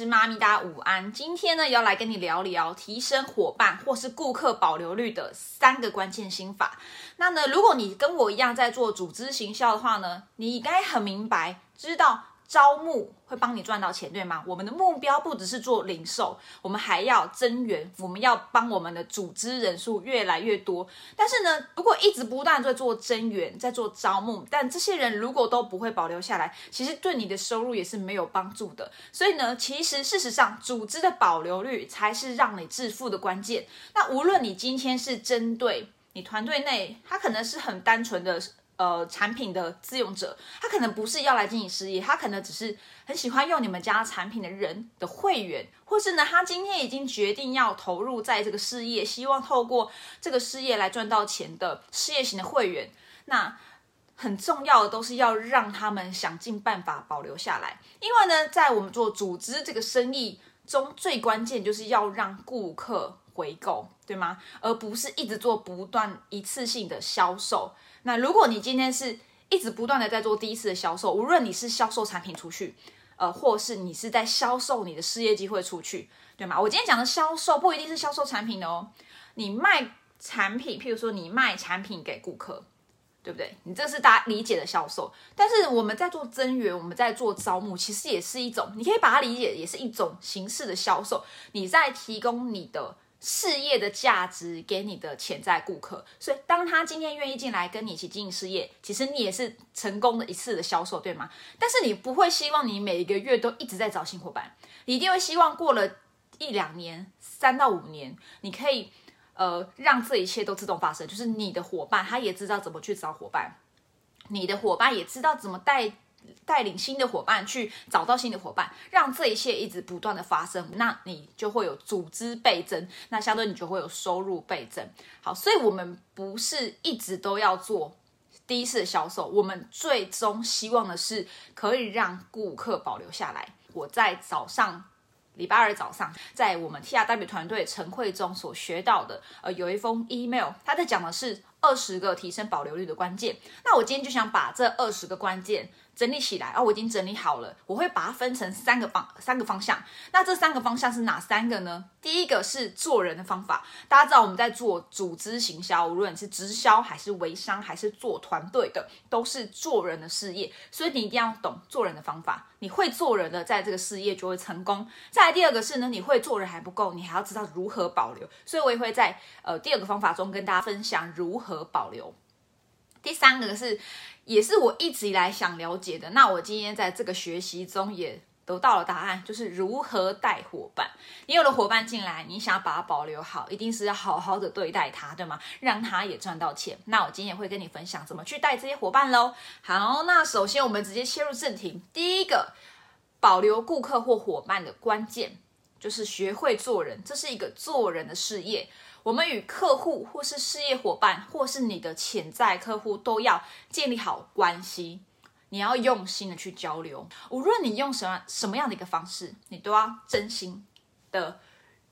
师妈咪，大家午安。今天呢，要来跟你聊聊提升伙伴或是顾客保留率的三个关键心法。那呢，如果你跟我一样在做组织行销的话呢，你应该很明白，知道。招募会帮你赚到钱，对吗？我们的目标不只是做零售，我们还要增援，我们要帮我们的组织人数越来越多。但是呢，如果一直不断在做增援，在做招募，但这些人如果都不会保留下来，其实对你的收入也是没有帮助的。所以呢，其实事实上，组织的保留率才是让你致富的关键。那无论你今天是针对你团队内，他可能是很单纯的。呃，产品的自用者，他可能不是要来经营事业，他可能只是很喜欢用你们家产品的人的会员，或是呢，他今天已经决定要投入在这个事业，希望透过这个事业来赚到钱的事业型的会员。那很重要的都是要让他们想尽办法保留下来，因为呢，在我们做组织这个生意中，最关键就是要让顾客回购，对吗？而不是一直做不断一次性的销售。那如果你今天是一直不断的在做第一次的销售，无论你是销售产品出去，呃，或是你是在销售你的事业机会出去，对吗？我今天讲的销售不一定是销售产品的哦，你卖产品，譬如说你卖产品给顾客，对不对？你这是大家理解的销售。但是我们在做增援，我们在做招募，其实也是一种，你可以把它理解也是一种形式的销售。你在提供你的。事业的价值给你的潜在顾客，所以当他今天愿意进来跟你一起经营事业，其实你也是成功的一次的销售，对吗？但是你不会希望你每一个月都一直在找新伙伴，你一定会希望过了一两年、三到五年，你可以呃让这一切都自动发生，就是你的伙伴他也知道怎么去找伙伴，你的伙伴也知道怎么带。带领新的伙伴去找到新的伙伴，让这一切一直不断的发生，那你就会有组织倍增，那相对你就会有收入倍增。好，所以我们不是一直都要做第一次的销售，我们最终希望的是可以让顾客保留下来。我在早上。礼拜二早上，在我们 T R W 团队晨会中所学到的，呃，有一封 email，他在讲的是二十个提升保留率的关键。那我今天就想把这二十个关键。整理起来啊，我已经整理好了。我会把它分成三个方三个方向。那这三个方向是哪三个呢？第一个是做人的方法。大家知道我们在做组织行销，无论是直销还是微商还是做团队的，都是做人的事业。所以你一定要懂做人的方法。你会做人的，在这个事业就会成功。再来第二个是呢，你会做人还不够，你还要知道如何保留。所以我也会在呃第二个方法中跟大家分享如何保留。第三个是。也是我一直以来想了解的。那我今天在这个学习中也得到了答案，就是如何带伙伴。你有了伙伴进来，你想把它保留好，一定是要好好的对待他，对吗？让他也赚到钱。那我今天也会跟你分享怎么去带这些伙伴喽。好，那首先我们直接切入正题。第一个，保留顾客或伙伴的关键就是学会做人，这是一个做人的事业。我们与客户或是事业伙伴，或是你的潜在客户，都要建立好关系。你要用心的去交流，无论你用什么什么样的一个方式，你都要真心的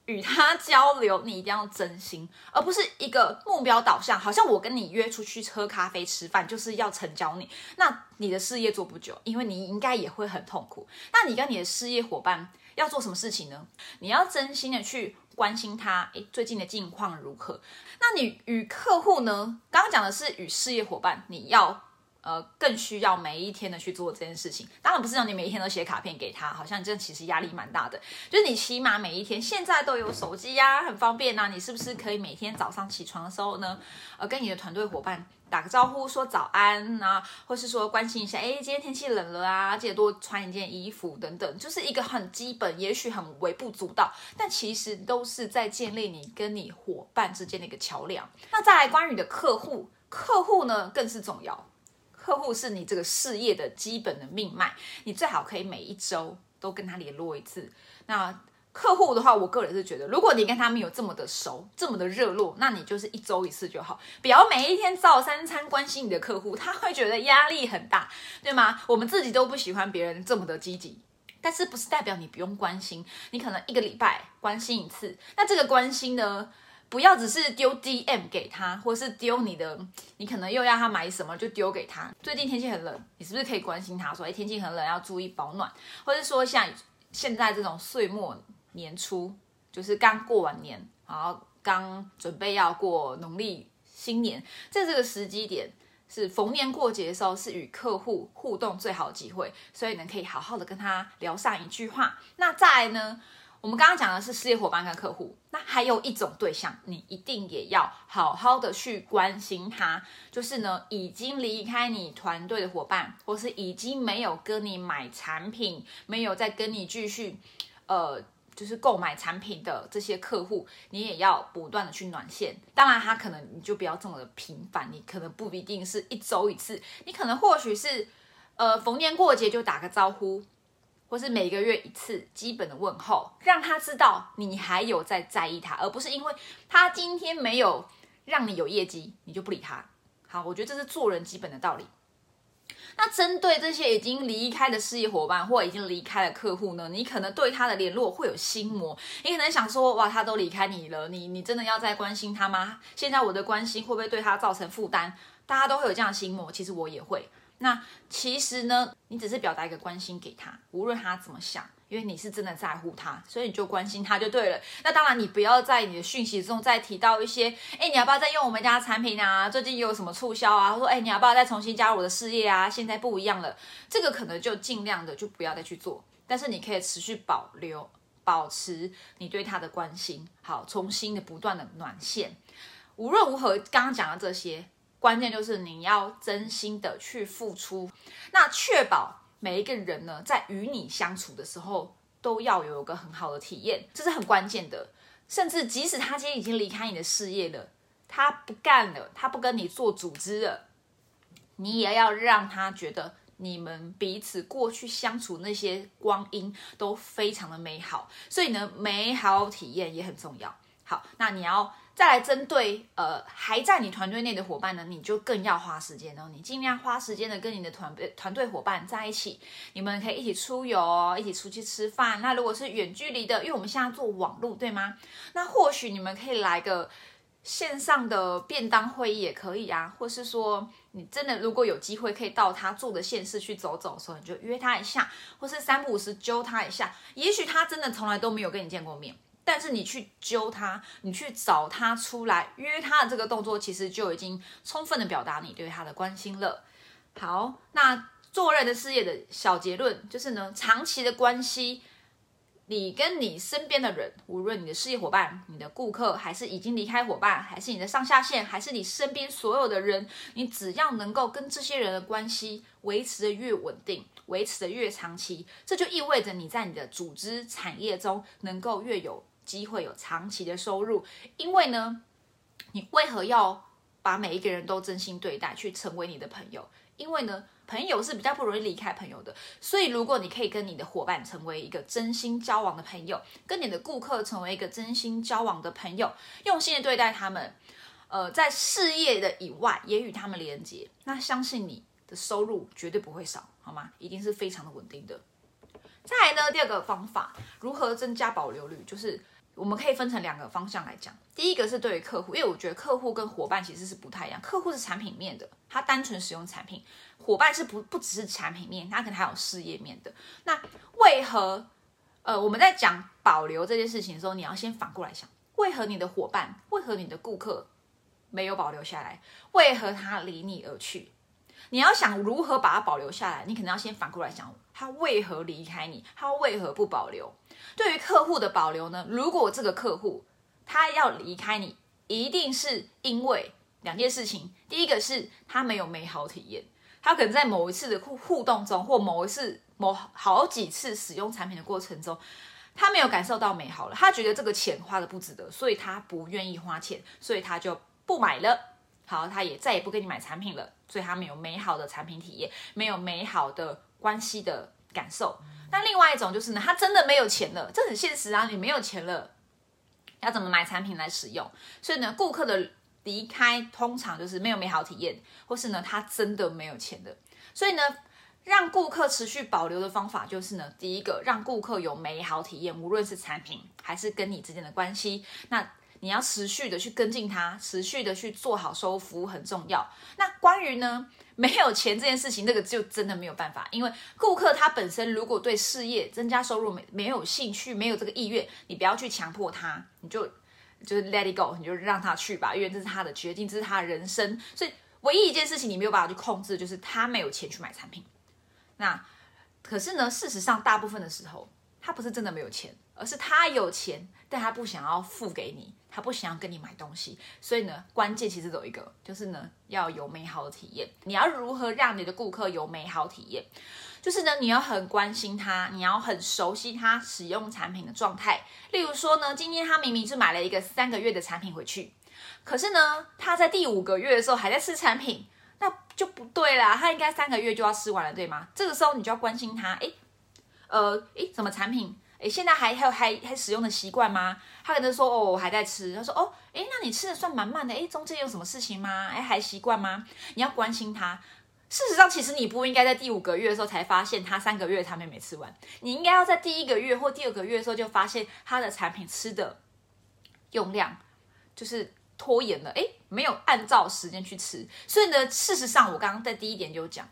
与他交流。你一定要真心，而不是一个目标导向。好像我跟你约出去喝咖啡、吃饭，就是要成交你。那你的事业做不久，因为你应该也会很痛苦。那你跟你的事业伙伴要做什么事情呢？你要真心的去。关心他，诶，最近的近况如何？那你与客户呢？刚刚讲的是与事业伙伴，你要呃更需要每一天的去做这件事情。当然不是让你每一天都写卡片给他，好像这其实压力蛮大的。就是你起码每一天，现在都有手机呀，很方便呐。你是不是可以每天早上起床的时候呢，呃，跟你的团队伙伴？打个招呼，说早安啊，或是说关心一下，哎，今天天气冷了啊，记得多穿一件衣服等等，就是一个很基本，也许很微不足道，但其实都是在建立你跟你伙伴之间的一个桥梁。那再来关于你的客户，客户呢更是重要，客户是你这个事业的基本的命脉，你最好可以每一周都跟他联络一次。那客户的话，我个人是觉得，如果你跟他们有这么的熟，这么的热络，那你就是一周一次就好，不要每一天早三餐关心你的客户，他会觉得压力很大，对吗？我们自己都不喜欢别人这么的积极，但是不是代表你不用关心？你可能一个礼拜关心一次，那这个关心呢，不要只是丢 DM 给他，或是丢你的，你可能又要他买什么就丢给他。最近天气很冷，你是不是可以关心他说，哎，天气很冷，要注意保暖，或者说像。现在这种岁末年初，就是刚过完年，然后刚准备要过农历新年，在这个时机点。是逢年过节的时候，是与客户互动最好的机会，所以呢，可以好好的跟他聊上一句话。那再来呢，我们刚刚讲的是事业伙伴跟客户，那还有一种对象，你一定也要好好的去关心他，就是呢，已经离开你团队的伙伴，或是已经没有跟你买产品，没有再跟你继续，呃。就是购买产品的这些客户，你也要不断的去暖线。当然，他可能你就不要这么的频繁，你可能不一定是一周一次，你可能或许是呃逢年过节就打个招呼，或是每个月一次基本的问候，让他知道你还有在在意他，而不是因为他今天没有让你有业绩，你就不理他。好，我觉得这是做人基本的道理。那针对这些已经离开的事业伙伴或已经离开的客户呢？你可能对他的联络会有心魔，你可能想说，哇，他都离开你了，你你真的要再关心他吗？现在我的关心会不会对他造成负担？大家都会有这样的心魔，其实我也会。那其实呢，你只是表达一个关心给他，无论他怎么想。因为你是真的在乎他，所以你就关心他就对了。那当然，你不要在你的讯息中再提到一些，哎，你要不要再用我们家产品啊？最近有什么促销啊？或说，哎，你要不要再重新加入我的事业啊？现在不一样了，这个可能就尽量的就不要再去做。但是你可以持续保留、保持你对他的关心，好，重新的不断的暖线。无论如何，刚刚讲的这些，关键就是你要真心的去付出，那确保。每一个人呢，在与你相处的时候，都要有一个很好的体验，这是很关键的。甚至即使他今天已经离开你的事业了，他不干了，他不跟你做组织了，你也要让他觉得你们彼此过去相处那些光阴都非常的美好。所以呢，美好体验也很重要。好，那你要。再来针对呃还在你团队内的伙伴呢，你就更要花时间哦。你尽量花时间的跟你的团队团队伙伴在一起，你们可以一起出游，一起出去吃饭。那如果是远距离的，因为我们现在做网络，对吗？那或许你们可以来个线上的便当会议也可以啊，或是说你真的如果有机会可以到他住的县市去走走的时候，你就约他一下，或是三不五时揪他一下。也许他真的从来都没有跟你见过面。但是你去揪他，你去找他出来约他的这个动作，其实就已经充分的表达你对他的关心了。好，那做人的事业的小结论就是呢，长期的关系，你跟你身边的人，无论你的事业伙伴、你的顾客，还是已经离开伙伴，还是你的上下线，还是你身边所有的人，你只要能够跟这些人的关系维持的越稳定，维持的越长期，这就意味着你在你的组织产业中能够越有。机会有长期的收入，因为呢，你为何要把每一个人都真心对待，去成为你的朋友？因为呢，朋友是比较不容易离开朋友的，所以如果你可以跟你的伙伴成为一个真心交往的朋友，跟你的顾客成为一个真心交往的朋友，用心的对待他们，呃，在事业的以外也与他们连接，那相信你的收入绝对不会少，好吗？一定是非常的稳定的。再来呢，第二个方法，如何增加保留率，就是。我们可以分成两个方向来讲。第一个是对于客户，因为我觉得客户跟伙伴其实是不太一样。客户是产品面的，他单纯使用产品；伙伴是不不只是产品面，他可能还有事业面的。那为何呃我们在讲保留这件事情的时候，你要先反过来想：为何你的伙伴，为何你的顾客没有保留下来？为何他离你而去？你要想如何把它保留下来，你可能要先反过来想，他为何离开你？他为何不保留？对于客户的保留呢？如果这个客户他要离开你，一定是因为两件事情。第一个是他没有美好体验，他可能在某一次的互互动中，或某一次某好几次使用产品的过程中，他没有感受到美好了，他觉得这个钱花的不值得，所以他不愿意花钱，所以他就不买了。好，他也再也不跟你买产品了，所以他没有美好的产品体验，没有美好的关系的感受。那另外一种就是呢，他真的没有钱了，这很现实啊，你没有钱了，要怎么买产品来使用？所以呢，顾客的离开通常就是没有美好体验，或是呢，他真的没有钱的。所以呢，让顾客持续保留的方法就是呢，第一个让顾客有美好体验，无论是产品还是跟你之间的关系。那你要持续的去跟进它，持续的去做好收服务很重要。那关于呢没有钱这件事情，那个就真的没有办法，因为顾客他本身如果对事业增加收入没没有兴趣，没有这个意愿，你不要去强迫他，你就就是 let it go，你就让他去吧，因为这是他的决定，这是他的人生。所以唯一一件事情你没有办法去控制，就是他没有钱去买产品。那可是呢，事实上大部分的时候，他不是真的没有钱，而是他有钱，但他不想要付给你，他不想要跟你买东西。所以呢，关键其实有一个，就是呢，要有美好的体验。你要如何让你的顾客有美好体验？就是呢，你要很关心他，你要很熟悉他使用产品的状态。例如说呢，今天他明明是买了一个三个月的产品回去，可是呢，他在第五个月的时候还在吃产品。那就不对啦，他应该三个月就要吃完了，对吗？这个时候你就要关心他，诶，呃，诶，什么产品？诶，现在还还有还还使用的习惯吗？他可能说，哦，我还在吃。他说，哦，诶，那你吃的算蛮慢的，诶，中间有什么事情吗？诶，还习惯吗？你要关心他。事实上，其实你不应该在第五个月的时候才发现他三个月产品没吃完，你应该要在第一个月或第二个月的时候就发现他的产品吃的用量就是拖延了，诶。没有按照时间去吃，所以呢，事实上我刚刚在第一点就讲，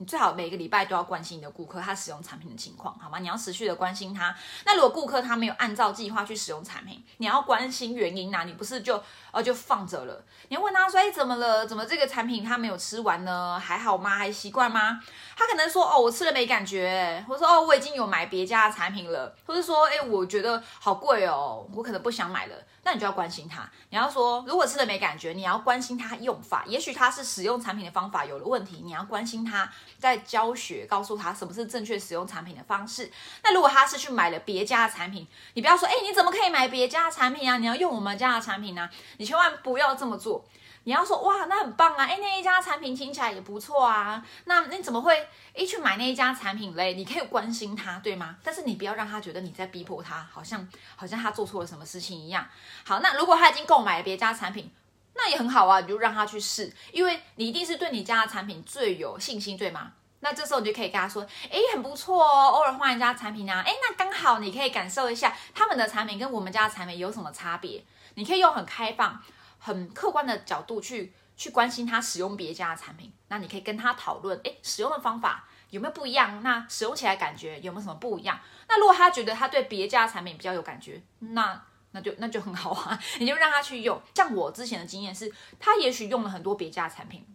你最好每个礼拜都要关心你的顾客他使用产品的情况，好吗？你要持续的关心他。那如果顾客他没有按照计划去使用产品，你要关心原因呐，你不是就呃就放着了？你要问他说，哎，怎么了？怎么这个产品他没有吃完呢？还好吗？还习惯吗？他可能说，哦，我吃了没感觉，或者说，哦，我已经有买别家的产品了，或者说，哎，我觉得好贵哦，我可能不想买了。那你就要关心他，你要说，如果吃了没感觉，你要关心他用法，也许他是使用产品的方法有了问题，你要关心他在教学，告诉他什么是正确使用产品的方式。那如果他是去买了别家的产品，你不要说，哎，你怎么可以买别家的产品啊？你要用我们家的产品呢？你千万不要这么做。你要说哇，那很棒啊！哎，那一家产品听起来也不错啊。那你怎么会一去买那一家产品嘞？你可以关心他，对吗？但是你不要让他觉得你在逼迫他，好像好像他做错了什么事情一样。好，那如果他已经购买了别家产品，那也很好啊，你就让他去试，因为你一定是对你家的产品最有信心，对吗？那这时候你就可以跟他说，哎，很不错哦，偶尔换一家产品啊，哎，那刚好你可以感受一下他们的产品跟我们家的产品有什么差别。你可以用很开放。很客观的角度去去关心他使用别家的产品，那你可以跟他讨论，诶，使用的方法有没有不一样？那使用起来感觉有没有什么不一样？那如果他觉得他对别家的产品比较有感觉，那那就那就很好啊，你就让他去用。像我之前的经验是，他也许用了很多别家的产品，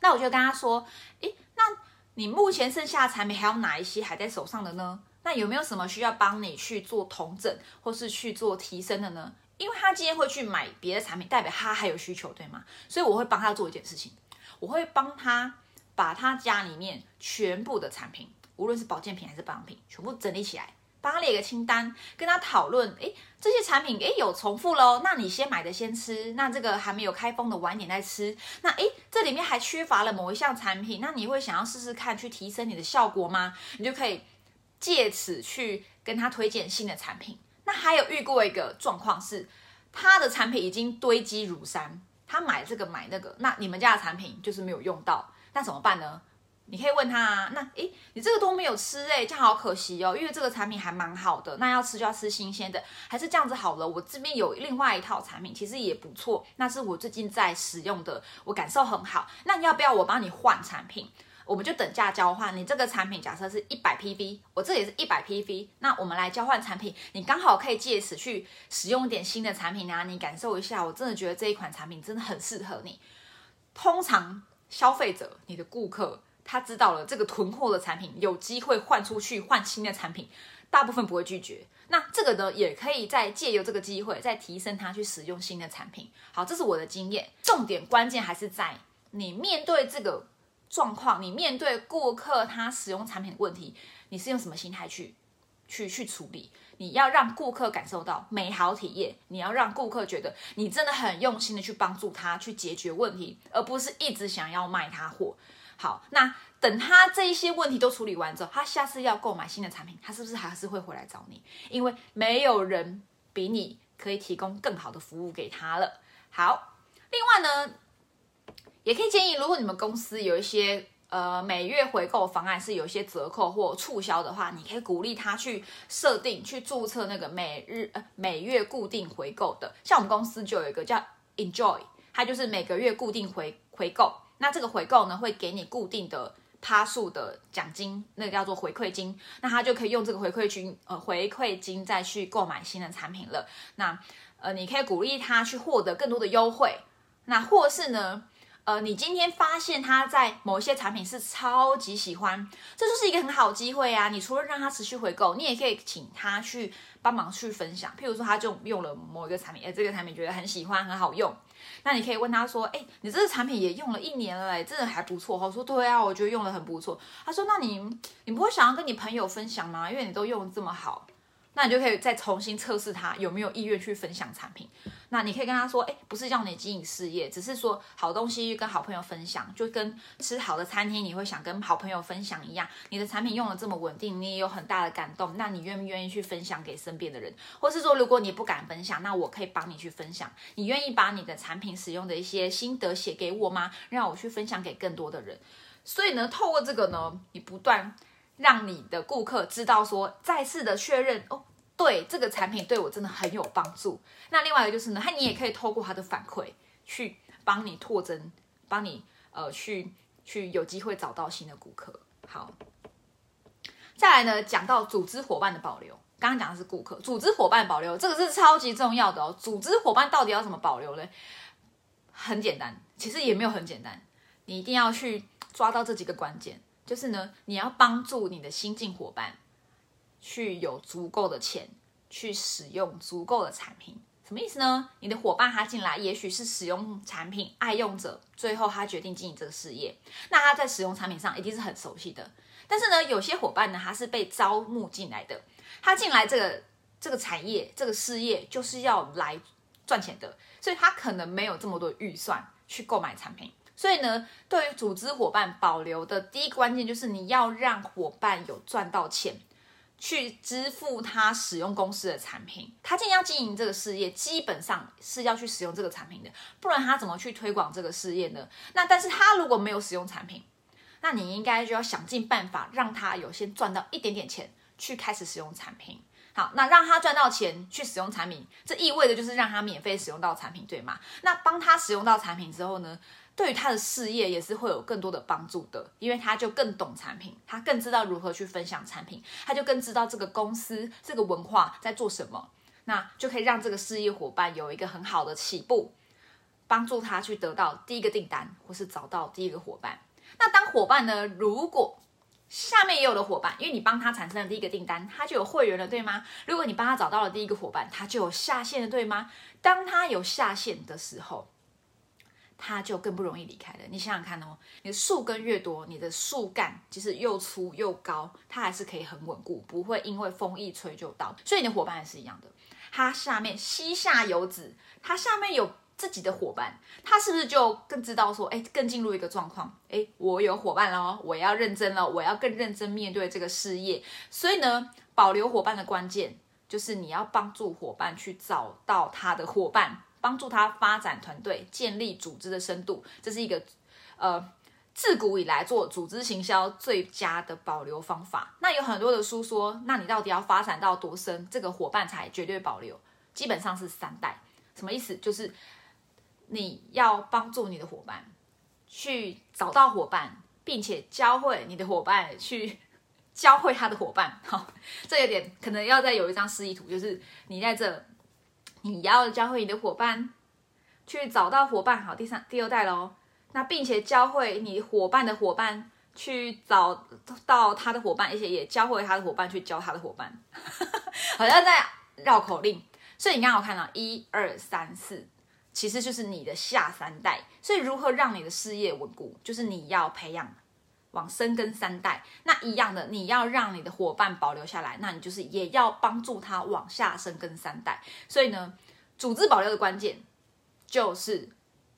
那我就跟他说，诶，那你目前剩下的产品还有哪一些还在手上的呢？那有没有什么需要帮你去做同整或是去做提升的呢？因为他今天会去买别的产品，代表他还有需求，对吗？所以我会帮他做一件事情，我会帮他把他家里面全部的产品，无论是保健品还是保养品，全部整理起来，帮他列一个清单，跟他讨论。诶，这些产品诶有重复喽，那你先买的先吃，那这个还没有开封的晚点再吃。那诶，这里面还缺乏了某一项产品，那你会想要试试看去提升你的效果吗？你就可以借此去跟他推荐新的产品。那还有遇过一个状况是，他的产品已经堆积如山，他买这个买那个，那你们家的产品就是没有用到，那怎么办呢？你可以问他，啊，那诶，你这个都没有吃诶，这样好可惜哦，因为这个产品还蛮好的，那要吃就要吃新鲜的，还是这样子好了。我这边有另外一套产品，其实也不错，那是我最近在使用的，我感受很好。那要不要我帮你换产品？我们就等价交换，你这个产品假设是一百 PV，我这也是一百 PV，那我们来交换产品，你刚好可以借此去使用一点新的产品啊，你感受一下，我真的觉得这一款产品真的很适合你。通常消费者，你的顾客，他知道了这个囤货的产品有机会换出去换新的产品，大部分不会拒绝。那这个呢，也可以再借由这个机会再提升他去使用新的产品。好，这是我的经验，重点关键还是在你面对这个。状况，你面对顾客他使用产品的问题，你是用什么心态去去去处理？你要让顾客感受到美好体验，你要让顾客觉得你真的很用心的去帮助他去解决问题，而不是一直想要卖他货。好，那等他这一些问题都处理完之后，他下次要购买新的产品，他是不是还是会回来找你？因为没有人比你可以提供更好的服务给他了。好，另外呢。也可以建议，如果你们公司有一些呃每月回购方案是有一些折扣或促销的话，你可以鼓励他去设定去注册那个每日呃每月固定回购的。像我们公司就有一个叫 Enjoy，它就是每个月固定回回购。那这个回购呢，会给你固定的趴数的奖金，那个叫做回馈金。那他就可以用这个回馈金呃回馈金再去购买新的产品了。那呃你可以鼓励他去获得更多的优惠。那或是呢？呃，你今天发现他在某一些产品是超级喜欢，这就是一个很好机会啊！你除了让他持续回购，你也可以请他去帮忙去分享。譬如说，他就用了某一个产品，哎，这个产品觉得很喜欢，很好用，那你可以问他说，哎，你这个产品也用了一年了，哎，真的还不错。我说对啊，我觉得用的很不错。他说，那你你不会想要跟你朋友分享吗？因为你都用这么好。那你就可以再重新测试他有没有意愿去分享产品。那你可以跟他说，哎，不是叫你经营事业，只是说好东西跟好朋友分享，就跟吃好的餐厅你会想跟好朋友分享一样。你的产品用的这么稳定，你也有很大的感动，那你愿不愿意去分享给身边的人？或是说，如果你不敢分享，那我可以帮你去分享。你愿意把你的产品使用的一些心得写给我吗？让我去分享给更多的人。所以呢，透过这个呢，你不断。让你的顾客知道说，再次的确认哦，对这个产品对我真的很有帮助。那另外一个就是呢，他你也可以透过他的反馈去帮你拓增，帮你呃去去有机会找到新的顾客。好，再来呢，讲到组织伙伴的保留，刚刚讲的是顾客，组织伙伴保留这个是超级重要的哦。组织伙伴到底要怎么保留呢？很简单，其实也没有很简单，你一定要去抓到这几个关键。就是呢，你要帮助你的新进伙伴去有足够的钱去使用足够的产品，什么意思呢？你的伙伴他进来，也许是使用产品爱用者，最后他决定经营这个事业，那他在使用产品上一定是很熟悉的。但是呢，有些伙伴呢，他是被招募进来的，他进来这个这个产业这个事业就是要来赚钱的，所以他可能没有这么多预算去购买产品。所以呢，对于组织伙伴保留的第一关键就是你要让伙伴有赚到钱，去支付他使用公司的产品。他既然要经营这个事业，基本上是要去使用这个产品的，不然他怎么去推广这个事业呢？那但是他如果没有使用产品，那你应该就要想尽办法让他有先赚到一点点钱，去开始使用产品。好，那让他赚到钱去使用产品，这意味着就是让他免费使用到产品，对吗？那帮他使用到产品之后呢？对于他的事业也是会有更多的帮助的，因为他就更懂产品，他更知道如何去分享产品，他就更知道这个公司这个文化在做什么，那就可以让这个事业伙伴有一个很好的起步，帮助他去得到第一个订单，或是找到第一个伙伴。那当伙伴呢，如果下面也有了伙伴，因为你帮他产生了第一个订单，他就有会员了，对吗？如果你帮他找到了第一个伙伴，他就有下线了，对吗？当他有下线的时候。它就更不容易离开了。你想想看哦，你的树根越多，你的树干就是又粗又高，它还是可以很稳固，不会因为风一吹就倒。所以你的伙伴也是一样的，它下面膝下有子，它下面有自己的伙伴，它是不是就更知道说，哎，更进入一个状况，哎，我有伙伴了，我要认真了，我要更认真面对这个事业。所以呢，保留伙伴的关键就是你要帮助伙伴去找到他的伙伴。帮助他发展团队、建立组织的深度，这是一个呃自古以来做组织行销最佳的保留方法。那有很多的书说，那你到底要发展到多深，这个伙伴才绝对保留？基本上是三代。什么意思？就是你要帮助你的伙伴去找到伙伴，并且教会你的伙伴去教会他的伙伴。好，这有点可能要再有一张示意图，就是你在这。你要教会你的伙伴去找到伙伴，好，第三、第二代喽。那并且教会你伙伴的伙伴去找到他的伙伴，而且也教会他的伙伴去教他的伙伴，好像在绕口令。所以你刚刚看到一二三四，其实就是你的下三代。所以如何让你的事业稳固，就是你要培养往生根三代。那一样的，你要让你的伙伴保留下来，那你就是也要帮助他往下生根三代。所以呢。组织保留的关键就是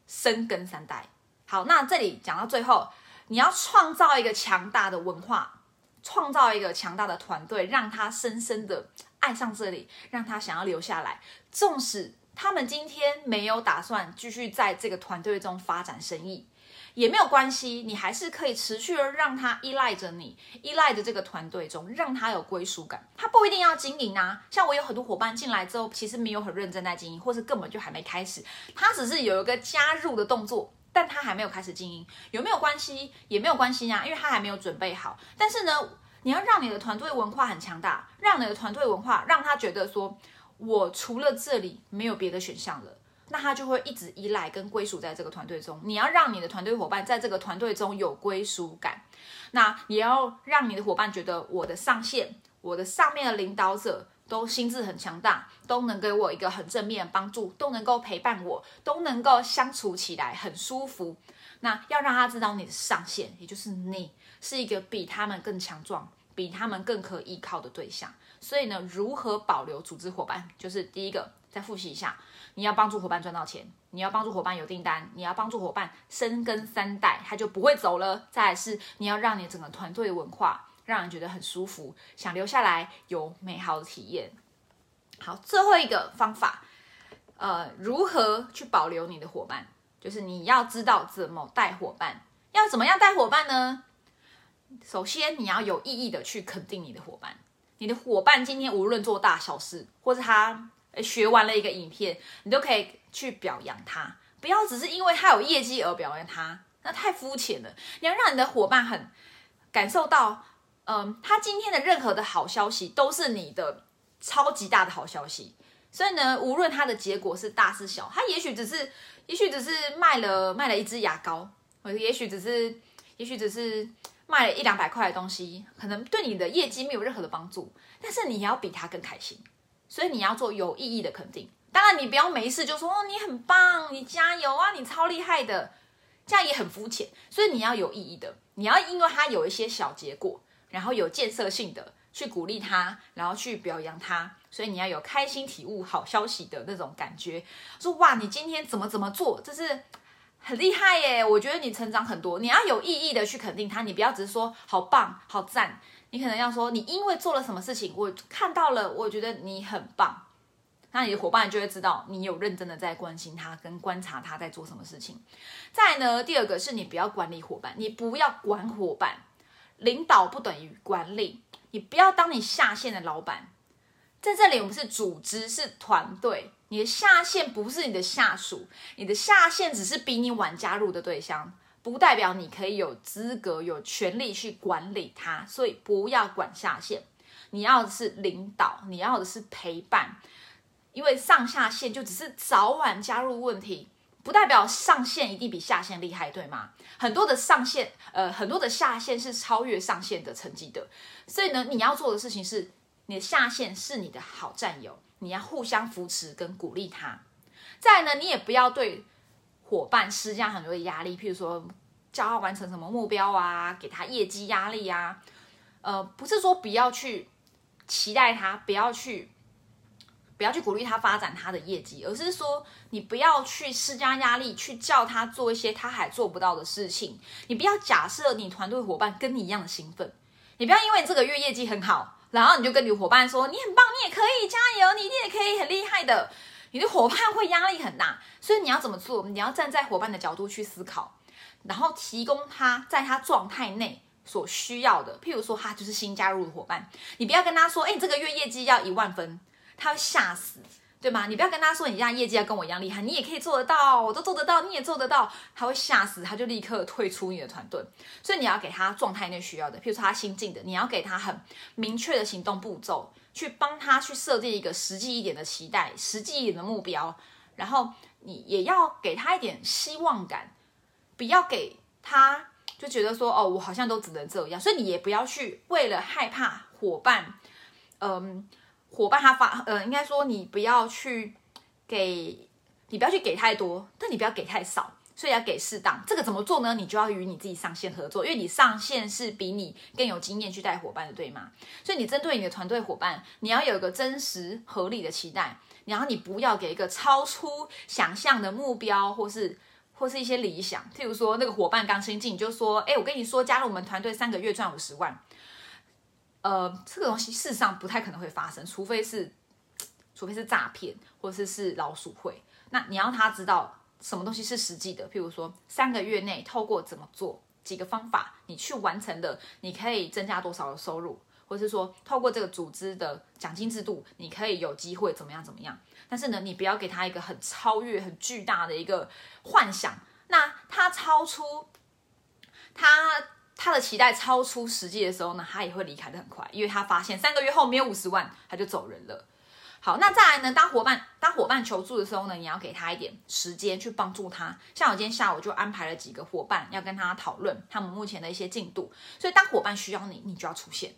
深耕三代。好，那这里讲到最后，你要创造一个强大的文化，创造一个强大的团队，让他深深的爱上这里，让他想要留下来。纵使他们今天没有打算继续在这个团队中发展生意，也没有关系，你还是可以持续的让他依赖着你，依赖着这个团队中，让他有归属感。他不一定要经营啊，像我有很多伙伴进来之后，其实没有很认真在经营，或是根本就还没开始，他只是有一个加入的动作，但他还没有开始经营，有没有关系？也没有关系啊，因为他还没有准备好。但是呢，你要让你的团队文化很强大，让你的团队文化让他觉得说。我除了这里没有别的选项了，那他就会一直依赖跟归属在这个团队中。你要让你的团队伙伴在这个团队中有归属感，那也要让你的伙伴觉得我的上线、我的上面的领导者都心智很强大，都能给我一个很正面的帮助，都能够陪伴我，都能够相处起来很舒服。那要让他知道你的上线，也就是你是一个比他们更强壮。比他们更可依靠的对象，所以呢，如何保留组织伙伴，就是第一个，再复习一下，你要帮助伙伴赚到钱，你要帮助伙伴有订单，你要帮助伙伴深耕三代，他就不会走了。再来是，你要让你整个团队文化让人觉得很舒服，想留下来有美好的体验。好，最后一个方法，呃，如何去保留你的伙伴，就是你要知道怎么带伙伴，要怎么样带伙伴呢？首先，你要有意义的去肯定你的伙伴。你的伙伴今天无论做大小事，或是他学完了一个影片，你都可以去表扬他。不要只是因为他有业绩而表扬他，那太肤浅了。你要让你的伙伴很感受到，嗯，他今天的任何的好消息都是你的超级大的好消息。所以呢，无论他的结果是大是小，他也许只是，也许只是卖了卖了一支牙膏，或者也许只是，也许只是。卖了一两百块的东西，可能对你的业绩没有任何的帮助，但是你要比他更开心，所以你要做有意义的肯定。当然，你不要没事就说哦，你很棒，你加油啊，你超厉害的，这样也很肤浅。所以你要有意义的，你要因为他有一些小结果，然后有建设性的去鼓励他，然后去表扬他。所以你要有开心体悟好消息的那种感觉，说哇，你今天怎么怎么做，这是。很厉害耶！我觉得你成长很多，你要有意义的去肯定他，你不要只是说好棒、好赞，你可能要说你因为做了什么事情，我看到了，我觉得你很棒，那你的伙伴就会知道你有认真的在关心他跟观察他在做什么事情。再呢，第二个是你不要管理伙伴，你不要管伙伴，领导不等于管理，你不要当你下线的老板，在这里我们是组织，是团队。你的下线不是你的下属，你的下线只是比你晚加入的对象，不代表你可以有资格、有权利去管理他。所以不要管下线，你要的是领导，你要的是陪伴。因为上下线就只是早晚加入问题，不代表上线一定比下线厉害，对吗？很多的上线，呃，很多的下线是超越上线的成绩的。所以呢，你要做的事情是，你的下线是你的好战友。你要互相扶持跟鼓励他，再呢，你也不要对伙伴施加很多的压力，譬如说叫他完成什么目标啊，给他业绩压力啊，呃，不是说不要去期待他，不要去不要去鼓励他发展他的业绩，而是说你不要去施加压力，去叫他做一些他还做不到的事情。你不要假设你团队伙伴跟你一样的兴奋，你不要因为这个月业绩很好。然后你就跟你伙伴说：“你很棒，你也可以加油，你一定也可以很厉害的。”你的伙伴会压力很大，所以你要怎么做？你要站在伙伴的角度去思考，然后提供他在他状态内所需要的。譬如说，他就是新加入的伙伴，你不要跟他说：“哎，这个月业绩要一万分。”他会吓死。对吗？你不要跟他说你家业绩要跟我一样厉害，你也可以做得到，我都做得到，你也做得到，他会吓死，他就立刻退出你的团队。所以你要给他状态内需要的，譬如说他新进的，你要给他很明确的行动步骤，去帮他去设定一个实际一点的期待，实际一点的目标，然后你也要给他一点希望感，不要给他就觉得说哦，我好像都只能这样，所以你也不要去为了害怕伙伴，嗯。伙伴他发，呃，应该说你不要去给，你不要去给太多，但你不要给太少，所以要给适当。这个怎么做呢？你就要与你自己上线合作，因为你上线是比你更有经验去带伙伴的，对吗？所以你针对你的团队伙伴，你要有一个真实合理的期待，然后你不要给一个超出想象的目标，或是或是一些理想。譬如说那个伙伴刚新进，就说，哎，我跟你说，加入我们团队三个月赚五十万。呃，这个东西事实上不太可能会发生，除非是除非是诈骗或者是是老鼠会。那你要他知道什么东西是实际的，譬如说三个月内透过怎么做几个方法，你去完成的，你可以增加多少的收入，或者是说透过这个组织的奖金制度，你可以有机会怎么样怎么样。但是呢，你不要给他一个很超越、很巨大的一个幻想。那他超出他的期待超出实际的时候呢，他也会离开的很快，因为他发现三个月后没有五十万，他就走人了。好，那再来呢？当伙伴当伙伴求助的时候呢，你要给他一点时间去帮助他。像我今天下午就安排了几个伙伴要跟他讨论他们目前的一些进度。所以当伙伴需要你，你就要出现。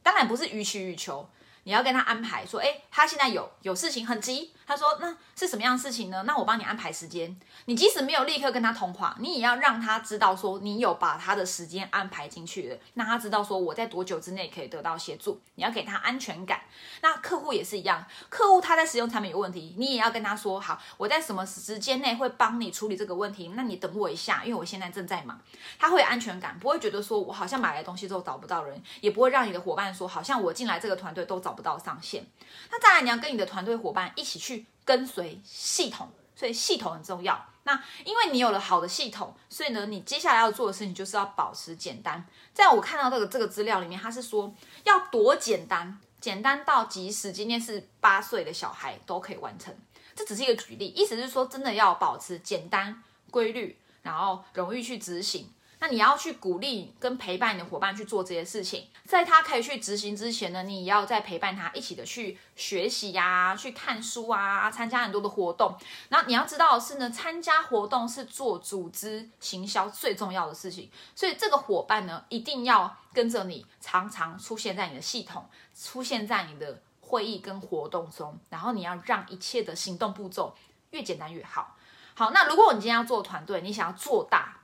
当然不是予取予求。你要跟他安排说，哎，他现在有有事情很急。他说，那是什么样的事情呢？那我帮你安排时间。你即使没有立刻跟他通话，你也要让他知道说，你有把他的时间安排进去了。那他知道说，我在多久之内可以得到协助。你要给他安全感。那客户也是一样，客户他在使用产品有问题，你也要跟他说，好，我在什么时间内会帮你处理这个问题。那你等我一下，因为我现在正在忙。他会安全感，不会觉得说我好像买了东西之后找不到人，也不会让你的伙伴说，好像我进来这个团队都找。不到上限，那再来你要跟你的团队伙伴一起去跟随系统，所以系统很重要。那因为你有了好的系统，所以呢，你接下来要做的事情就是要保持简单。在我看到这个这个资料里面，他是说要多简单，简单到即使今天是八岁的小孩都可以完成。这只是一个举例，意思是说真的要保持简单、规律，然后容易去执行。那你要去鼓励跟陪伴你的伙伴去做这些事情，在他可以去执行之前呢，你也要在陪伴他一起的去学习呀，去看书啊，参加很多的活动。然后你要知道的是呢，参加活动是做组织行销最重要的事情，所以这个伙伴呢，一定要跟着你，常常出现在你的系统，出现在你的会议跟活动中。然后你要让一切的行动步骤越简单越好。好，那如果你今天要做团队，你想要做大。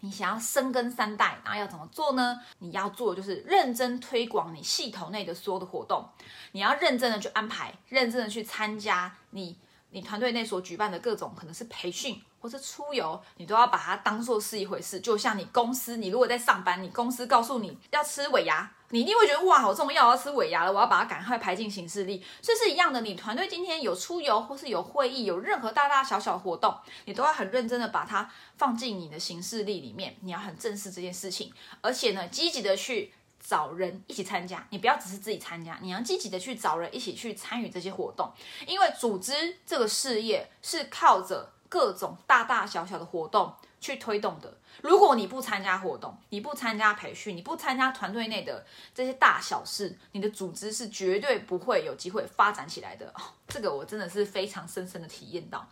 你想要深耕三代，那要怎么做呢？你要做的就是认真推广你系统内的所有的活动，你要认真的去安排，认真的去参加你你团队内所举办的各种可能是培训。或是出游，你都要把它当做是一回事。就像你公司，你如果在上班，你公司告诉你要吃尾牙，你一定会觉得哇，好重要，要吃尾牙了，我要把它赶快排进行事历。所以是一样的，你团队今天有出游，或是有会议，有任何大大小小活动，你都要很认真的把它放进你的行事历里面。你要很正视这件事情，而且呢，积极的去找人一起参加。你不要只是自己参加，你要积极的去找人一起去参与这些活动，因为组织这个事业是靠着。各种大大小小的活动去推动的。如果你不参加活动，你不参加培训，你不参加团队内的这些大小事，你的组织是绝对不会有机会发展起来的。这个我真的是非常深深的体验到。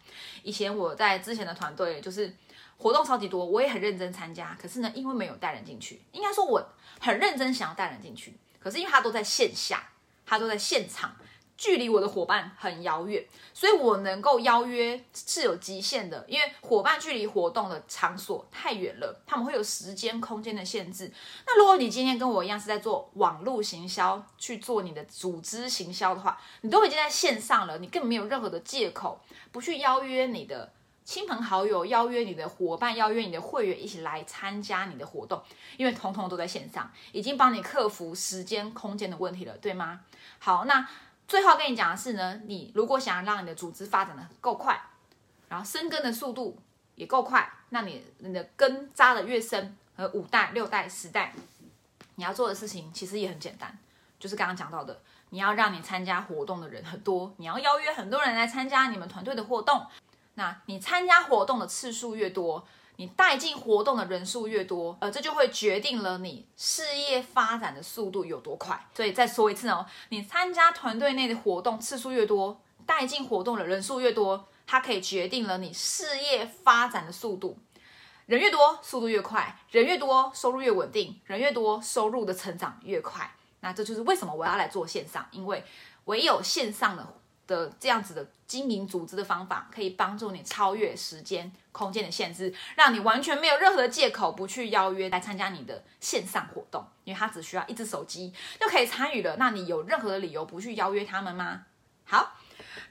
以前我在之前的团队，就是活动超级多，我也很认真参加。可是呢，因为没有带人进去，应该说我很认真想要带人进去，可是因为他都在线下，他都在现场。距离我的伙伴很遥远，所以我能够邀约是有极限的，因为伙伴距离活动的场所太远了，他们会有时间空间的限制。那如果你今天跟我一样是在做网络行销，去做你的组织行销的话，你都已经在线上了，你更没有任何的借口不去邀约你的亲朋好友，邀约你的伙伴，邀约你的会员一起来参加你的活动，因为通通都在线上，已经帮你克服时间空间的问题了，对吗？好，那。最后跟你讲的是呢，你如果想要让你的组织发展的够快，然后生根的速度也够快，那你你的根扎的越深，和五代、六代、十代，你要做的事情其实也很简单，就是刚刚讲到的，你要让你参加活动的人很多，你要邀约很多人来参加你们团队的活动，那你参加活动的次数越多。你带进活动的人数越多，呃，这就会决定了你事业发展的速度有多快。所以再说一次哦，你参加团队内的活动次数越多，带进活动的人数越多，它可以决定了你事业发展的速度。人越多，速度越快；人越多，收入越稳定；人越多，收入的成长越快。那这就是为什么我要来做线上，因为唯有线上的。的这样子的经营组织的方法，可以帮助你超越时间空间的限制，让你完全没有任何的借口不去邀约来参加你的线上活动，因为他只需要一只手机就可以参与了。那你有任何的理由不去邀约他们吗？好，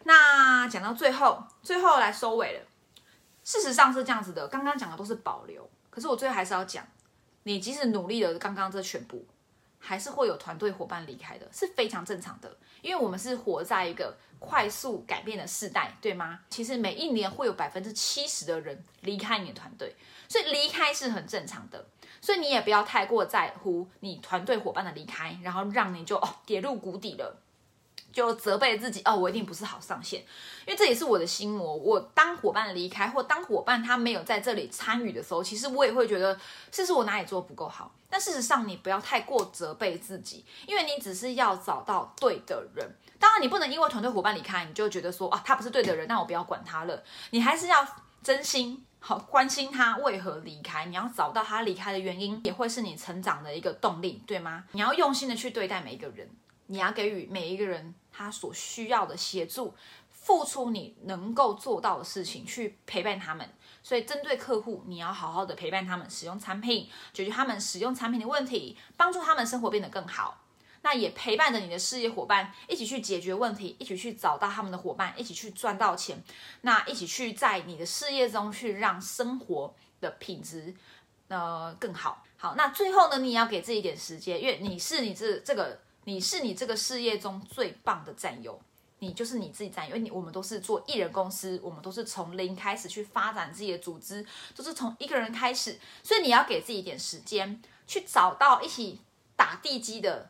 那讲到最后，最后来收尾了。事实上是这样子的，刚刚讲的都是保留，可是我最后还是要讲，你即使努力了刚刚这全部，还是会有团队伙伴离开的，是非常正常的。因为我们是活在一个快速改变的时代，对吗？其实每一年会有百分之七十的人离开你的团队，所以离开是很正常的。所以你也不要太过在乎你团队伙伴的离开，然后让你就哦跌入谷底了。就责备自己哦，我一定不是好上线，因为这也是我的心魔。我当伙伴离开，或当伙伴他没有在这里参与的时候，其实我也会觉得，是不是我哪里做不够好？但事实上，你不要太过责备自己，因为你只是要找到对的人。当然，你不能因为团队伙伴离开，你就觉得说啊，他不是对的人，那我不要管他了。你还是要真心好关心他为何离开，你要找到他离开的原因，也会是你成长的一个动力，对吗？你要用心的去对待每一个人。你要给予每一个人他所需要的协助，付出你能够做到的事情，去陪伴他们。所以，针对客户，你要好好的陪伴他们使用产品，解决他们使用产品的问题，帮助他们生活变得更好。那也陪伴着你的事业伙伴一起去解决问题，一起去找到他们的伙伴，一起去赚到钱。那一起去在你的事业中去让生活的品质呃更好。好，那最后呢，你也要给自己一点时间，因为你是你这这个。你是你这个事业中最棒的战友，你就是你自己战友，因为你我们都是做艺人公司，我们都是从零开始去发展自己的组织，都是从一个人开始，所以你要给自己一点时间，去找到一起打地基的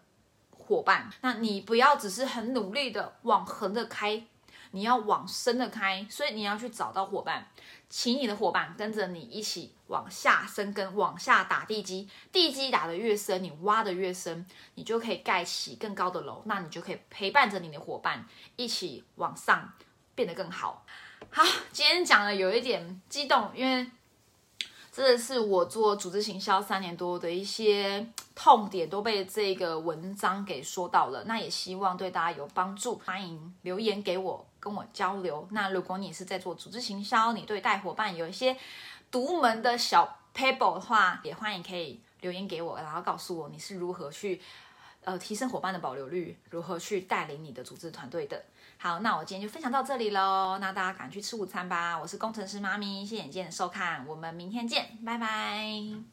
伙伴。那你不要只是很努力的往横的开。你要往深的开，所以你要去找到伙伴，请你的伙伴跟着你一起往下深根，往下打地基。地基打得越深，你挖得越深，你就可以盖起更高的楼。那你就可以陪伴着你的伙伴一起往上变得更好。好，今天讲的有一点激动，因为。这是我做组织行销三年多的一些痛点，都被这个文章给说到了。那也希望对大家有帮助，欢迎留言给我，跟我交流。那如果你是在做组织行销，你对带伙伴有一些独门的小 paper 的话，也欢迎可以留言给我，然后告诉我你是如何去呃提升伙伴的保留率，如何去带领你的组织团队的。好，那我今天就分享到这里喽。那大家赶去吃午餐吧。我是工程师妈咪，谢谢你今天的收看，我们明天见，拜拜。